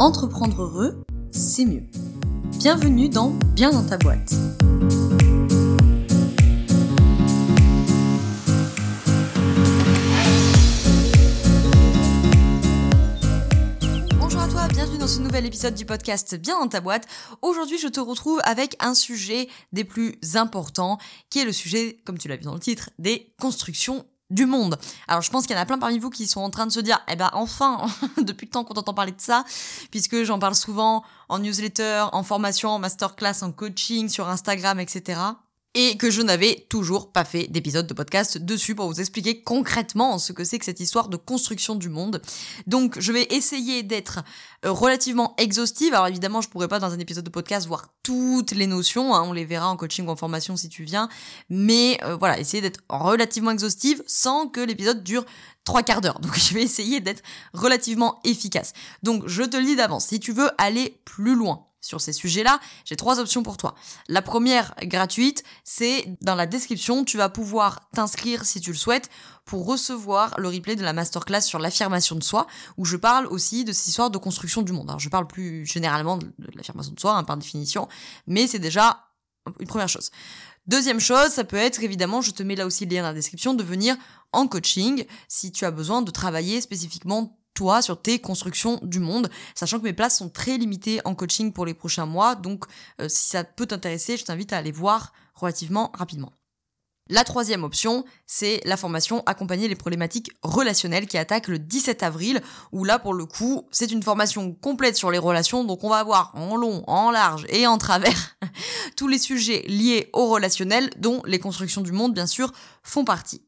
Entreprendre heureux, c'est mieux. Bienvenue dans Bien dans ta boîte. Bonjour à toi, bienvenue dans ce nouvel épisode du podcast Bien dans ta boîte. Aujourd'hui, je te retrouve avec un sujet des plus importants, qui est le sujet, comme tu l'as vu dans le titre, des constructions du monde. Alors je pense qu'il y en a plein parmi vous qui sont en train de se dire, eh ben enfin, depuis le temps qu'on entend parler de ça, puisque j'en parle souvent en newsletter, en formation, en masterclass, en coaching, sur Instagram, etc et que je n'avais toujours pas fait d'épisode de podcast dessus pour vous expliquer concrètement ce que c'est que cette histoire de construction du monde. Donc je vais essayer d'être euh, relativement exhaustive. Alors évidemment, je pourrais pas dans un épisode de podcast voir toutes les notions, hein. on les verra en coaching ou en formation si tu viens, mais euh, voilà, essayer d'être relativement exhaustive sans que l'épisode dure trois quarts d'heure. Donc je vais essayer d'être relativement efficace. Donc je te le dis d'avance, si tu veux aller plus loin, sur ces sujets-là, j'ai trois options pour toi. La première, gratuite, c'est dans la description, tu vas pouvoir t'inscrire si tu le souhaites pour recevoir le replay de la masterclass sur l'affirmation de soi, où je parle aussi de cette histoire de construction du monde. Alors je parle plus généralement de l'affirmation de soi, hein, par définition, mais c'est déjà une première chose. Deuxième chose, ça peut être évidemment, je te mets là aussi le lien dans la description, de venir en coaching si tu as besoin de travailler spécifiquement toi sur tes constructions du monde, sachant que mes places sont très limitées en coaching pour les prochains mois, donc euh, si ça peut t'intéresser, je t'invite à aller voir relativement rapidement. La troisième option, c'est la formation Accompagner les problématiques relationnelles qui attaque le 17 avril, où là, pour le coup, c'est une formation complète sur les relations, donc on va voir en long, en large et en travers tous les sujets liés au relationnel, dont les constructions du monde, bien sûr, font partie.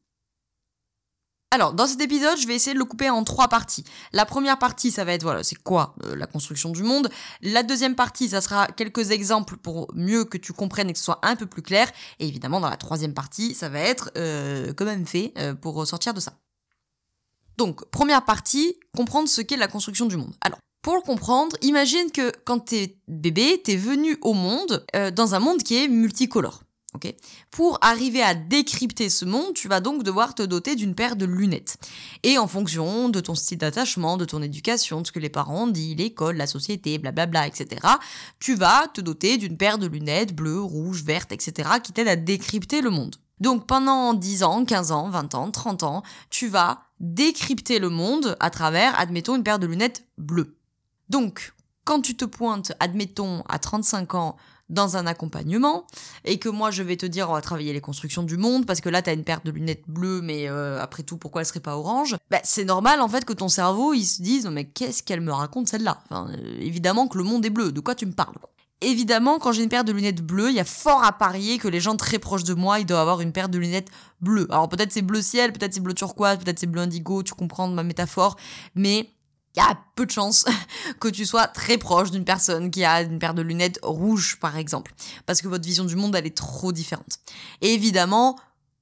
Alors, dans cet épisode, je vais essayer de le couper en trois parties. La première partie, ça va être, voilà, c'est quoi euh, la construction du monde. La deuxième partie, ça sera quelques exemples pour mieux que tu comprennes et que ce soit un peu plus clair. Et évidemment, dans la troisième partie, ça va être euh, quand même fait euh, pour sortir de ça. Donc, première partie, comprendre ce qu'est la construction du monde. Alors, pour le comprendre, imagine que quand t'es bébé, t'es venu au monde dans un monde qui est multicolore. Pour arriver à décrypter ce monde, tu vas donc devoir te doter d'une paire de lunettes. Et en fonction de ton style d'attachement, de ton éducation, de ce que les parents ont dit, l'école, la société, blablabla, etc., tu vas te doter d'une paire de lunettes bleues, rouges, vertes, etc., qui t'aident à décrypter le monde. Donc pendant 10 ans, 15 ans, 20 ans, 30 ans, tu vas décrypter le monde à travers, admettons, une paire de lunettes bleues. Donc, quand tu te pointes, admettons, à 35 ans, dans un accompagnement et que moi je vais te dire on va travailler les constructions du monde parce que là tu as une paire de lunettes bleues mais euh, après tout pourquoi elle serait pas orange? Bah, c'est normal en fait que ton cerveau il se dise mais qu'est-ce qu'elle me raconte celle-là? Enfin, euh, évidemment que le monde est bleu de quoi tu me parles Évidemment, quand j'ai une paire de lunettes bleues, il y a fort à parier que les gens très proches de moi, ils doivent avoir une paire de lunettes bleues. Alors peut-être c'est bleu ciel, peut-être c'est bleu turquoise, peut-être c'est bleu indigo, tu comprends ma métaphore, mais il y a peu de chances que tu sois très proche d'une personne qui a une paire de lunettes rouges, par exemple. Parce que votre vision du monde, elle est trop différente. Et évidemment,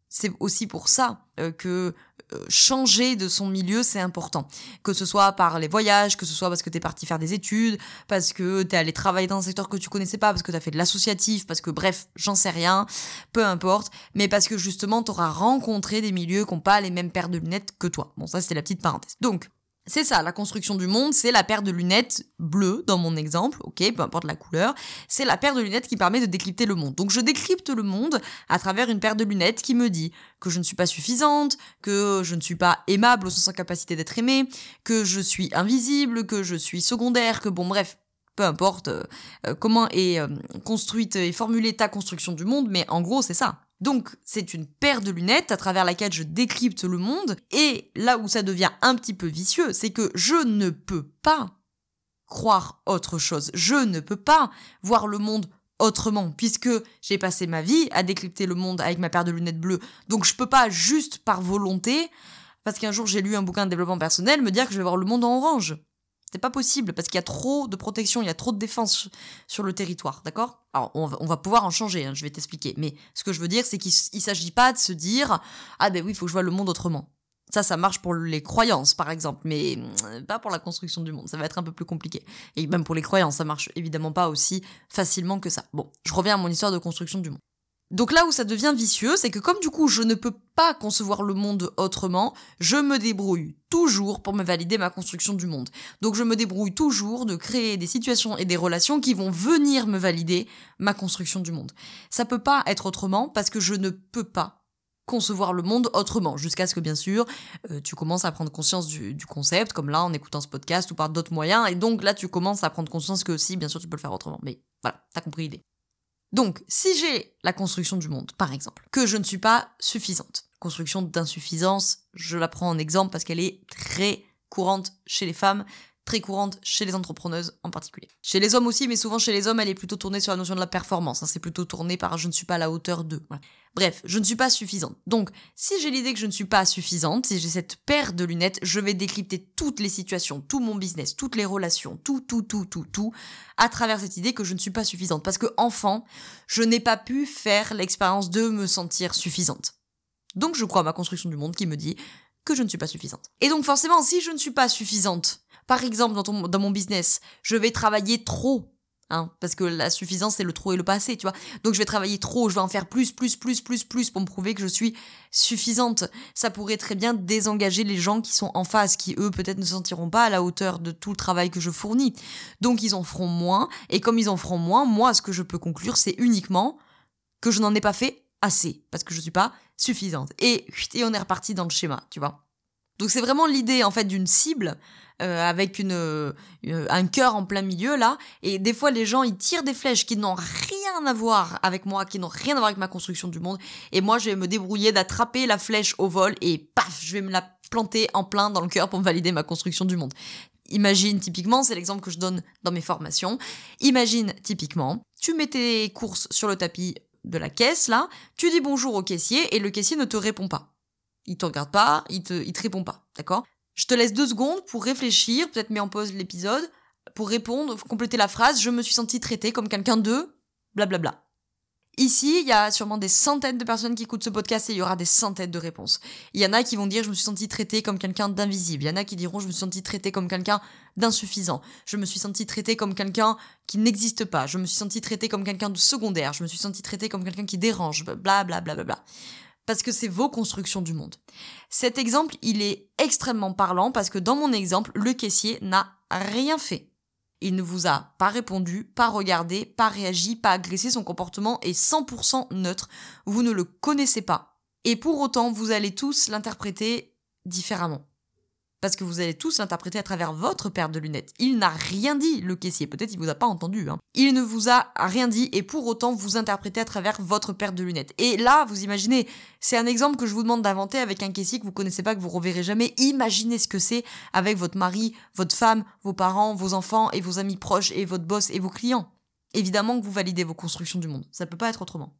c'est aussi pour ça euh, que euh, changer de son milieu, c'est important. Que ce soit par les voyages, que ce soit parce que t'es parti faire des études, parce que t'es allé travailler dans un secteur que tu connaissais pas, parce que t'as fait de l'associatif, parce que bref, j'en sais rien, peu importe, mais parce que justement t'auras rencontré des milieux qui n'ont pas les mêmes paires de lunettes que toi. Bon, ça c'était la petite parenthèse. Donc, c'est ça, la construction du monde, c'est la paire de lunettes bleues, dans mon exemple, ok, peu importe la couleur, c'est la paire de lunettes qui permet de décrypter le monde. Donc je décrypte le monde à travers une paire de lunettes qui me dit que je ne suis pas suffisante, que je ne suis pas aimable au sens en capacité d'être aimée, que je suis invisible, que je suis secondaire, que bon bref, peu importe euh, euh, comment est euh, construite et formulée ta construction du monde, mais en gros c'est ça. Donc c'est une paire de lunettes à travers laquelle je décrypte le monde, et là où ça devient un petit peu vicieux, c'est que je ne peux pas croire autre chose, je ne peux pas voir le monde autrement, puisque j'ai passé ma vie à décrypter le monde avec ma paire de lunettes bleues, donc je peux pas juste par volonté, parce qu'un jour j'ai lu un bouquin de développement personnel, me dire que je vais voir le monde en orange. C'est pas possible parce qu'il y a trop de protection, il y a trop de défense sur le territoire, d'accord? Alors on va, pouvoir en changer, hein, je vais t'expliquer. Mais ce que je veux dire, c'est qu'il s'agit pas de se dire ah ben oui, il faut que je vois le monde autrement. Ça, ça marche pour les croyances, par exemple, mais mm, pas pour la construction du monde. Ça va être un peu plus compliqué. Et même pour les croyances, ça marche évidemment pas aussi facilement que ça. Bon, je reviens à mon histoire de construction du monde. Donc là où ça devient vicieux, c'est que comme du coup je ne peux pas concevoir le monde autrement, je me débrouille toujours pour me valider ma construction du monde. Donc je me débrouille toujours de créer des situations et des relations qui vont venir me valider ma construction du monde. Ça peut pas être autrement parce que je ne peux pas concevoir le monde autrement, jusqu'à ce que bien sûr euh, tu commences à prendre conscience du, du, concept, comme là en écoutant ce podcast ou par d'autres moyens, et donc là tu commences à prendre conscience que si, bien sûr tu peux le faire autrement. Mais voilà, t'as compris l'idée. Donc, si j'ai la construction du monde, par exemple, que je ne suis pas suffisante, construction d'insuffisance, je la prends en exemple parce qu'elle est très courante chez les femmes, très courante chez les entrepreneuses en particulier. Chez les hommes aussi, mais souvent chez les hommes, elle est plutôt tournée sur la notion de la performance. Hein. c'est plutôt tourné par je ne suis pas à la hauteur de. Bref, je ne suis pas suffisante. Donc, si j'ai l'idée que je ne suis pas suffisante, si j'ai cette paire de lunettes, je vais décrypter toutes les situations, tout mon business, toutes les relations, tout, tout, tout, tout, tout, à travers cette idée que je ne suis pas suffisante. Parce que enfant, je n'ai pas pu faire l'expérience de me sentir suffisante. Donc, je crois à ma construction du monde qui me dit que je ne suis pas suffisante. Et donc, forcément, si je ne suis pas suffisante, par exemple, dans, mon business, je vais travailler trop. Hein, parce que la suffisance, c'est le trop et le passé, tu vois. Donc je vais travailler trop, je vais en faire plus, plus, plus, plus, plus pour me prouver que je suis suffisante. Ça pourrait très bien désengager les gens qui sont en face, qui eux peut-être ne se sentiront pas à la hauteur de tout le travail que je fournis. Donc ils en feront moins, et comme ils en feront moins, moi ce que je peux conclure, c'est uniquement que je n'en ai pas fait assez, parce que je suis pas suffisante. Et, et on est reparti dans le schéma, tu vois. Donc c'est vraiment l'idée en fait d'une cible euh, avec une, euh, un cœur en plein milieu là. Et des fois, les gens, ils tirent des flèches qui n'ont rien à voir avec moi, qui n'ont rien à voir avec ma construction du monde. Et moi, je vais me débrouiller d'attraper la flèche au vol et paf, je vais me la planter en plein dans le cœur pour valider ma construction du monde. Imagine typiquement, c'est l'exemple que je donne dans mes formations. Imagine typiquement, tu mets tes courses sur le tapis de la caisse là, tu dis bonjour au caissier et le caissier ne te répond pas. Il te regarde pas, il te, il te répond pas, d'accord? Je te laisse deux secondes pour réfléchir, peut-être mets en pause l'épisode, pour répondre, compléter la phrase. Je me suis senti traité comme quelqu'un de blablabla. Ici, il y a sûrement des centaines de personnes qui écoutent ce podcast et il y aura des centaines de réponses. Il y en a qui vont dire je me suis senti traité comme quelqu'un d'invisible. Il y en a qui diront je me suis senti traité comme quelqu'un d'insuffisant. Je me suis senti traité comme quelqu'un qui n'existe pas. Je me suis senti traité comme quelqu'un de secondaire. Je me suis senti traité comme quelqu'un qui dérange. Bla bla bla bla bla parce que c'est vos constructions du monde. Cet exemple, il est extrêmement parlant parce que dans mon exemple, le caissier n'a rien fait. Il ne vous a pas répondu, pas regardé, pas réagi, pas agressé, son comportement est 100% neutre, vous ne le connaissez pas. Et pour autant, vous allez tous l'interpréter différemment parce que vous allez tous l'interpréter à travers votre paire de lunettes. Il n'a rien dit, le caissier, peut-être il vous a pas entendu. Hein. Il ne vous a rien dit et pour autant vous interprétez à travers votre paire de lunettes. Et là, vous imaginez, c'est un exemple que je vous demande d'inventer avec un caissier que vous connaissez pas, que vous reverrez jamais. Imaginez ce que c'est avec votre mari, votre femme, vos parents, vos enfants et vos amis proches et votre boss et vos clients. Évidemment que vous validez vos constructions du monde. Ça peut pas être autrement.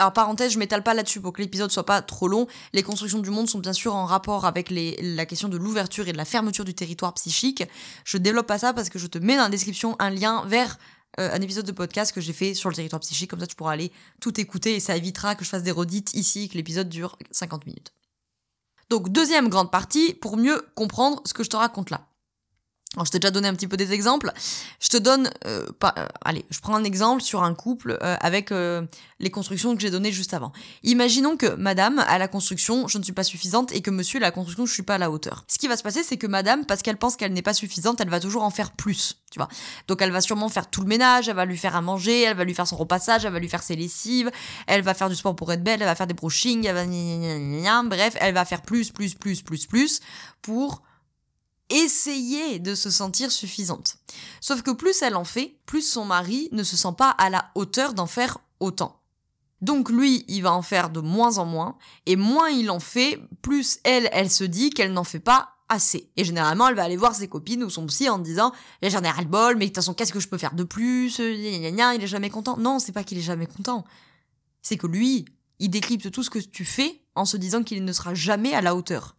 Alors parenthèse, je m'étale pas là-dessus pour que l'épisode soit pas trop long. Les constructions du monde sont bien sûr en rapport avec la question de l'ouverture et de la fermeture du territoire psychique. Je développe pas ça parce que je te mets dans la description un lien vers euh, un épisode de podcast que j'ai fait sur le territoire psychique. Comme ça, tu pourras aller tout écouter et ça évitera que je fasse des redites ici, que l'épisode dure 50 minutes. Donc deuxième grande partie pour mieux comprendre ce que je te raconte là. Alors, je t'ai déjà donné un petit peu des exemples. Je te donne, euh, pas, euh, allez, je prends un exemple sur un couple euh, avec les constructions que j'ai données juste avant. Imaginons que Madame a la construction, je ne suis pas suffisante, et que Monsieur a la construction, je suis pas à la hauteur. Ce qui va se passer, c'est que Madame, parce qu'elle pense qu'elle n'est pas suffisante, elle va toujours en faire plus, tu vois. Donc, elle va sûrement faire tout le ménage, elle va lui faire à manger, elle va lui faire son repassage, elle va lui faire ses lessives, elle va faire du sport pour être belle, elle va faire des brushings, elle va, bref, elle va faire plus, plus, plus, plus, plus pour essayer de se sentir suffisante. Sauf que plus elle en fait, plus son mari ne se sent pas à la hauteur d'en faire autant. Donc lui, il va en faire de moins en moins, et moins il en fait, plus elle, elle se dit qu'elle n'en fait pas assez. Et généralement, elle va aller voir ses copines ou son psy en disant j'en ai ras le bol, mais de toute façon, qu'est-ce que je peux faire de plus? Il est jamais content. Non, c'est pas qu'il est jamais content. C'est que lui, il décrypte tout ce que tu fais en se disant qu'il ne sera jamais à la hauteur.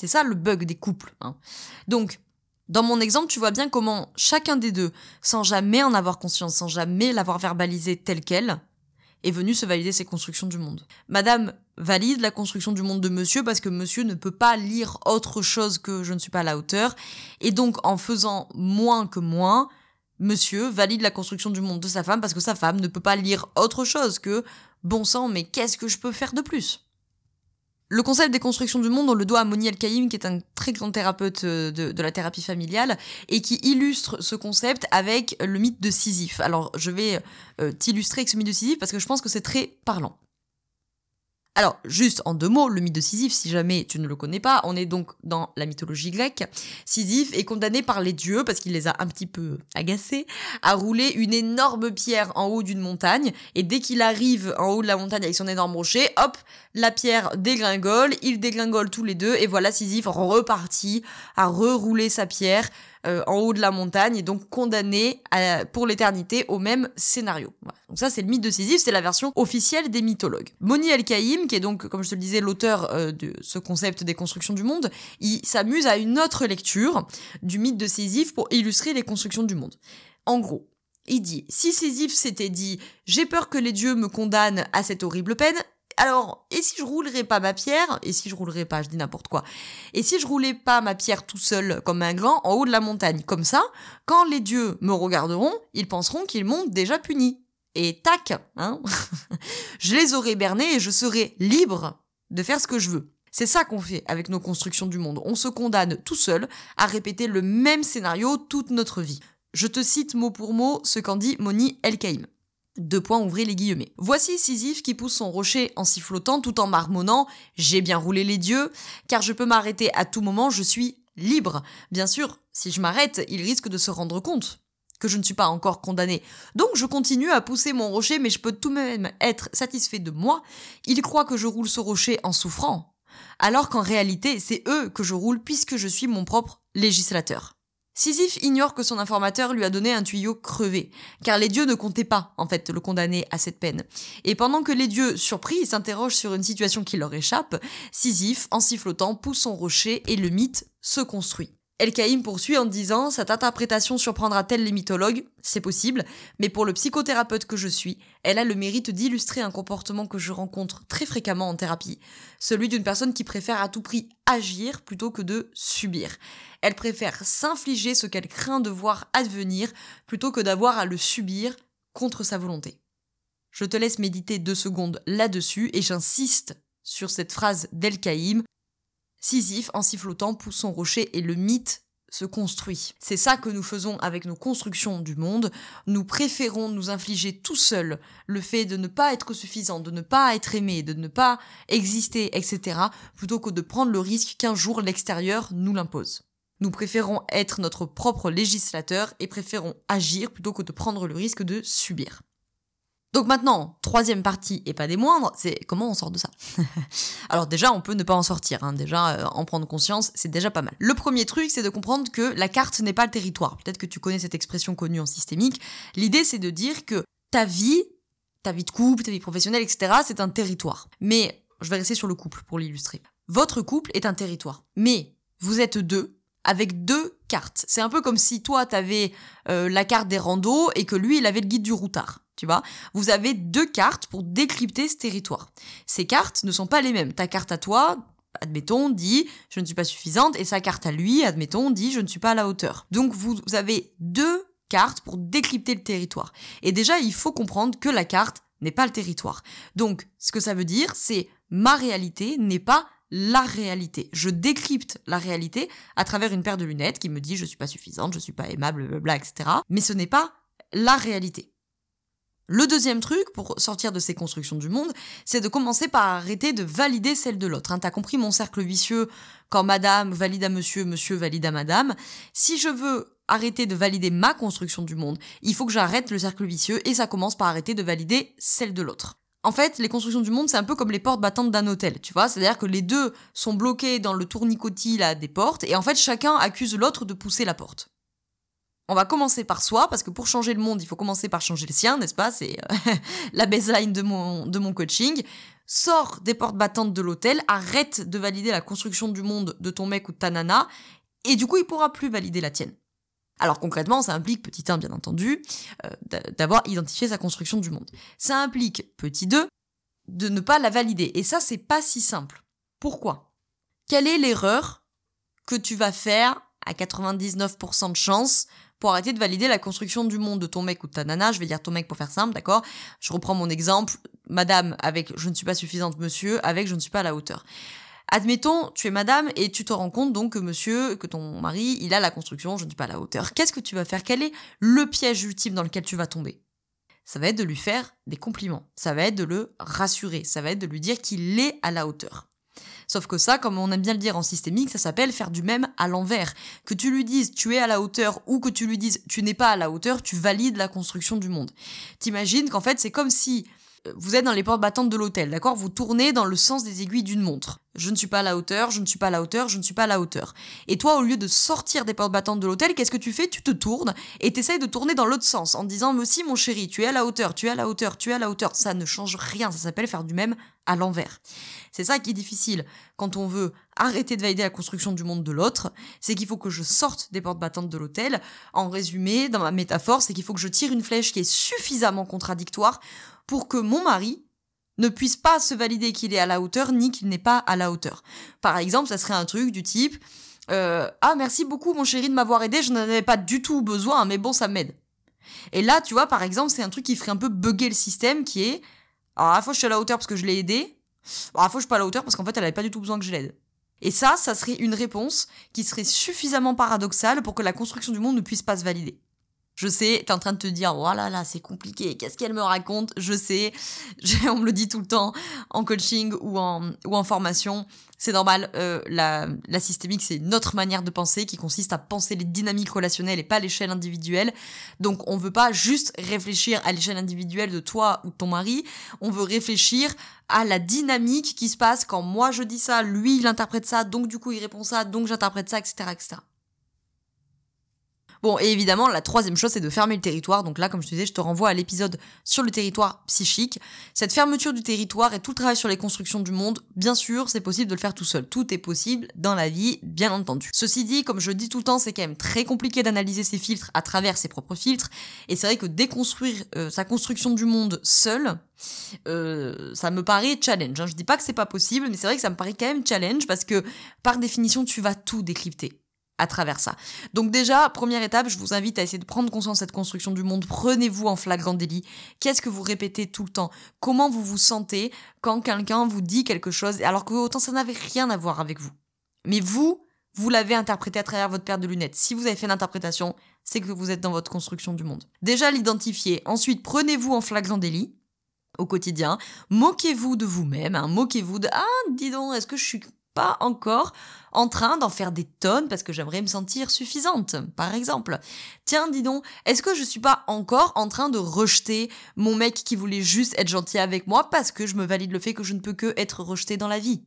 C'est ça le bug des couples. Hein. Donc, dans mon exemple, tu vois bien comment chacun des deux, sans jamais en avoir conscience, sans jamais l'avoir verbalisé tel quel, est venu se valider ses constructions du monde. Madame valide la construction du monde de monsieur parce que monsieur ne peut pas lire autre chose que je ne suis pas à la hauteur. Et donc, en faisant moins que moins, monsieur valide la construction du monde de sa femme parce que sa femme ne peut pas lire autre chose que bon sang, mais qu'est-ce que je peux faire de plus? Le concept des constructions du monde, on le doit à Moni El-Kaïm, qui est un très grand thérapeute euh, de, la thérapie familiale, et qui illustre ce concept avec le mythe de Sisyphe. Alors, je vais euh, t'illustrer avec ce mythe de Sisyphe parce que je pense que c'est très parlant. Alors, juste en deux mots, le mythe de Sisyphe, si jamais tu ne le connais pas, on est donc dans la mythologie grecque. Sisyphe est condamné par les dieux, parce qu'il les a un petit peu agacés, à rouler une énorme pierre en haut d'une montagne, et dès qu'il arrive en haut de la montagne avec son énorme rocher, hop, la pierre dégringole, ils dégringolent tous les deux, et voilà Sisyphe reparti à rerouler sa pierre euh, en haut de la montagne et donc condamné pour l'éternité au même scénario. Donc ça, c'est le mythe de Sisyphe, c'est la version officielle des mythologues. Moni El-Kaïm, qui est donc, comme je te le disais, l'auteur euh, de ce concept des constructions du monde, il s'amuse à une autre lecture du mythe de Sisyphe pour illustrer les constructions du monde. En gros, il dit, si Sisyphe s'était dit « j'ai peur que les dieux me condamnent à cette horrible peine », alors, et si je roulerais pas ma pierre, et si je roulerais pas, je dis n'importe quoi, et si je roulais pas ma pierre tout seul comme un grand en haut de la montagne, comme ça, quand les dieux me regarderont, ils penseront qu'ils m'ont déjà puni. Et tac, hein, je les aurais bernés et je serais libre de faire ce que je veux. C'est ça qu'on fait avec nos constructions du monde. On se condamne tout seul à répéter le même scénario toute notre vie. Je te cite mot pour mot ce qu'en dit Moni Elkaïm. Deux points, ouvrez les guillemets. Voici Sisyphe qui pousse son rocher en sifflotant tout en marmonnant J'ai bien roulé les dieux, car je peux m'arrêter à tout moment, je suis libre. Bien sûr, si je m'arrête, il risque de se rendre compte que je ne suis pas encore condamné. Donc je continue à pousser mon rocher, mais je peux tout de même être satisfait de moi. Il croit que je roule ce rocher en souffrant, alors qu'en réalité, c'est eux que je roule puisque je suis mon propre législateur. Sisyphe ignore que son informateur lui a donné un tuyau crevé, car les dieux ne comptaient pas, en fait, le condamner à cette peine. Et pendant que les dieux, surpris, s'interrogent sur une situation qui leur échappe, Sisyphe, en sifflotant, pousse son rocher et le mythe se construit. El-Kaïm poursuit en disant Cette interprétation surprendra-t-elle les mythologues C'est possible, mais pour le psychothérapeute que je suis, elle a le mérite d'illustrer un comportement que je rencontre très fréquemment en thérapie, celui d'une personne qui préfère à tout prix agir plutôt que de subir. Elle préfère s'infliger ce qu'elle craint de voir advenir plutôt que d'avoir à le subir contre sa volonté. Je te laisse méditer deux secondes là-dessus et j'insiste sur cette phrase d'El-Kaïm Sisyphe, en sifflotant, pousse son rocher et le mythe se construit. C'est ça que nous faisons avec nos constructions du monde. Nous préférons nous infliger tout seuls le fait de ne pas être suffisant, de ne pas être aimé, de ne pas exister, etc., plutôt que de prendre le risque qu'un jour l'extérieur nous l'impose. Nous préférons être notre propre législateur et préférons agir plutôt que de prendre le risque de subir. Donc maintenant, troisième partie, et pas des moindres, c'est comment on sort de ça. Alors déjà, on peut ne pas en sortir, hein. déjà euh, en prendre conscience, c'est déjà pas mal. Le premier truc, c'est de comprendre que la carte n'est pas le territoire. Peut-être que tu connais cette expression connue en systémique. L'idée, c'est de dire que ta vie, ta vie de couple, ta vie professionnelle, etc., c'est un territoire. Mais je vais rester sur le couple pour l'illustrer. Votre couple est un territoire. Mais vous êtes deux, avec deux cartes. C'est un peu comme si toi, t'avais euh, la carte des randos et que lui, il avait le guide du routard tu vois. Vous avez deux cartes pour décrypter ce territoire. Ces cartes ne sont pas les mêmes. Ta carte à toi, admettons, dit je ne suis pas suffisante, et sa carte à lui, admettons, dit je ne suis pas à la hauteur. Donc vous avez deux cartes pour décrypter le territoire. Et déjà, il faut comprendre que la carte n'est pas le territoire. Donc, ce que ça veut dire, c'est ma réalité n'est pas la réalité. Je décrypte la réalité à travers une paire de lunettes qui me dit je suis pas suffisante, je suis pas aimable, blablabla, etc. Mais ce n'est pas la réalité. Le deuxième truc pour sortir de ces constructions du monde, c'est de commencer par arrêter de valider celle de l'autre. Hein. T'as compris mon cercle vicieux? Quand madame valide à monsieur, monsieur valide à madame. Si je veux arrêter de valider ma construction du monde, il faut que j'arrête le cercle vicieux et ça commence par arrêter de valider celle de l'autre. En fait, les constructions du monde, c'est un peu comme les portes battantes d'un hôtel, tu vois? C'est-à-dire que les deux sont bloqués dans le tournicotis là des portes et en fait chacun accuse l'autre de pousser la porte. On va commencer par soi, parce que pour changer le monde, il faut commencer par changer le sien, n'est-ce pas? C'est euh, la baseline de mon, coaching. Sors des portes battantes de l'hôtel, arrête de valider la construction du monde de ton mec ou de ta nana, et du coup, il pourra plus valider la tienne. Alors concrètement, ça implique, petit 1 bien entendu, euh, d'avoir identifié sa construction du monde. Ça implique, petit 2, de ne pas la valider. Et ça, c'est pas si simple. Pourquoi? Quelle est l'erreur que tu vas faire à 99% de chance pour arrêter de valider la construction du monde de ton mec ou de ta nana. Je vais dire ton mec pour faire simple, d'accord? Je reprends mon exemple. Madame avec je ne suis pas suffisante, monsieur avec je ne suis pas à la hauteur. Admettons, tu es madame et tu te rends compte donc que monsieur, que ton mari, il a la construction, je ne suis pas à la hauteur. Qu'est-ce que tu vas faire? Quel est le piège ultime dans lequel tu vas tomber? Ça va être de lui faire des compliments. Ça va être de le rassurer. Ça va être de lui dire qu'il est à la hauteur. Sauf que ça, comme on aime bien le dire en systémique, ça s'appelle faire du même à l'envers. Que tu lui dises tu es à la hauteur ou que tu lui dises tu n'es pas à la hauteur, tu valides la construction du monde. T'imagines qu'en fait c'est comme si vous êtes dans les portes battantes de l'hôtel, d'accord? Vous tournez dans le sens des aiguilles d'une montre. Je ne suis pas à la hauteur, je ne suis pas à la hauteur, je ne suis pas à la hauteur. Et toi, au lieu de sortir des portes battantes de l'hôtel, qu'est-ce que tu fais? Tu te tournes et t'essayes de tourner dans l'autre sens en disant Mais aussi, mon chéri, tu es à la hauteur, tu es à la hauteur, tu es à la hauteur. Ça ne change rien, ça s'appelle faire du même à l'envers. C'est ça qui est difficile quand on veut arrêter de valider la construction du monde de l'autre, c'est qu'il faut que je sorte des portes battantes de l'hôtel. En résumé, dans ma métaphore, c'est qu'il faut que je tire une flèche qui est suffisamment contradictoire pour que mon mari ne puisse pas se valider qu'il est à la hauteur ni qu'il n'est pas à la hauteur. Par exemple, ça serait un truc du type euh, Ah, merci beaucoup, mon chéri, de m'avoir aidé, je n'en avais pas du tout besoin, mais bon, ça m'aide. Et là, tu vois, par exemple, c'est un truc qui ferait un peu bugger le système qui est Alors, à la fois, je suis à la hauteur parce que je l'ai aidé, à la fois, je suis pas à la hauteur parce qu'en fait, elle avait pas du tout besoin que je l'aide. Et ça, ça serait une réponse qui serait suffisamment paradoxale pour que la construction du monde ne puisse pas se valider. Je sais, t'es en train de te dire, oh là là, c'est compliqué, qu'est-ce qu'elle me raconte? Je sais, on me le dit tout le temps en coaching ou en, ou en formation. C'est normal, euh, la, la systémique, c'est une autre manière de penser qui consiste à penser les dynamiques relationnelles et pas l'échelle individuelle. Donc on veut pas juste réfléchir à l'échelle individuelle de toi ou de ton mari, on veut réfléchir à la dynamique qui se passe quand moi je dis ça, lui il interprète ça, donc du coup il répond ça, donc j'interprète ça, etc. etc. Bon, et évidemment, la troisième chose, c'est de fermer le territoire. Donc là, comme je te disais, je te renvoie à l'épisode sur le territoire psychique. Cette fermeture du territoire et tout le travail sur les constructions du monde, bien sûr, c'est possible de le faire tout seul. Tout est possible dans la vie, bien entendu. Ceci dit, comme je dis tout le temps, c'est quand même très compliqué d'analyser ces filtres à travers ses propres filtres. Et c'est vrai que déconstruire euh, sa construction du monde seul, euh, ça me paraît challenge. Hein. Je dis pas que c'est pas possible, mais c'est vrai que ça me paraît quand même challenge parce que par définition, tu vas tout décrypter à travers ça. Donc déjà, première étape, je vous invite à essayer de prendre conscience de cette construction du monde. Prenez-vous en flagrant délit. Qu'est-ce que vous répétez tout le temps? Comment vous vous sentez quand quelqu'un vous dit quelque chose alors que autant ça n'avait rien à voir avec vous? Mais vous, vous l'avez interprété à travers votre paire de lunettes. Si vous avez fait l'interprétation, c'est que vous êtes dans votre construction du monde. Déjà l'identifier. Ensuite, prenez-vous en flagrant délit au quotidien. Moquez-vous de vous-même. Hein. Moquez-vous de ah dis donc, est-ce que je suis pas encore en train d'en faire des tonnes parce que j'aimerais me sentir suffisante, par exemple. Tiens, dis donc, est-ce que je suis pas encore en train de rejeter mon mec qui voulait juste être gentil avec moi parce que je me valide le fait que je ne peux que être rejetée dans la vie?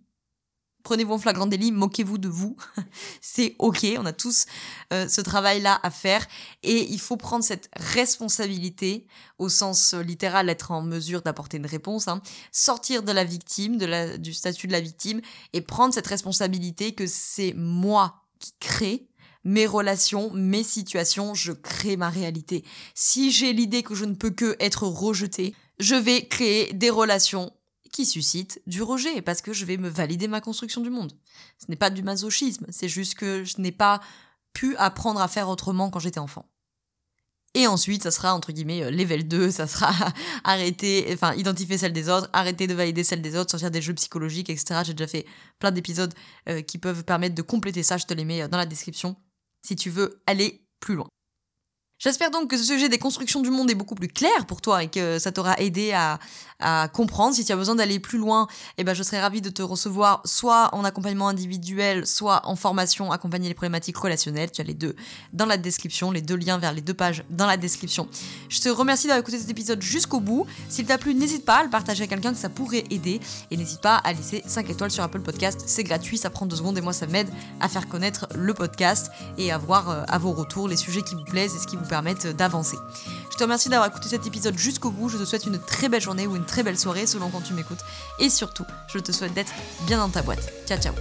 Prenez-vous en flagrant délit, moquez-vous de vous. c'est ok, on a tous euh, ce travail-là à faire et il faut prendre cette responsabilité au sens euh, littéral, être en mesure d'apporter une réponse, hein. sortir de la victime, du statut de la victime et prendre cette responsabilité que c'est moi qui crée mes relations, mes situations, je crée ma réalité. Si j'ai l'idée que je ne peux que être rejeté, je vais créer des relations qui suscite du rejet, parce que je vais me valider ma construction du monde. Ce n'est pas du masochisme, c'est juste que je n'ai pas pu apprendre à faire autrement quand j'étais enfant. Et ensuite, ça sera, entre guillemets, euh, level 2, ça sera arrêter, enfin, identifier celle des autres, arrêter de valider celle des autres, sortir des jeux psychologiques, etc. J'ai déjà fait plein d'épisodes euh, qui peuvent permettre de compléter ça, je te les mets euh, dans la description, si tu veux aller plus loin. J'espère donc que ce sujet des constructions du monde est beaucoup plus clair pour toi et que ça t'aura aidé à, comprendre. Si tu as besoin d'aller plus loin, eh ben, je serais ravie de te recevoir soit en accompagnement individuel, soit en formation accompagner les problématiques relationnelles. Tu as les deux dans la description, les deux liens vers les deux pages dans la description. Je te remercie d'avoir écouté cet épisode jusqu'au bout. S'il t'a plu, n'hésite pas à le partager à quelqu'un que ça pourrait aider et n'hésite pas à laisser 5 étoiles sur Apple Podcast. C'est gratuit, ça prend deux secondes et moi ça m'aide à faire connaître le podcast et à voir euh, à vos retours les sujets qui vous plaisent et ce qui vous permettent d'avancer. Je te remercie d'avoir écouté cet épisode jusqu'au bout. Je te souhaite une très belle journée ou une très belle soirée selon quand tu m'écoutes. Et surtout, je te souhaite d'être bien dans ta boîte. Ciao ciao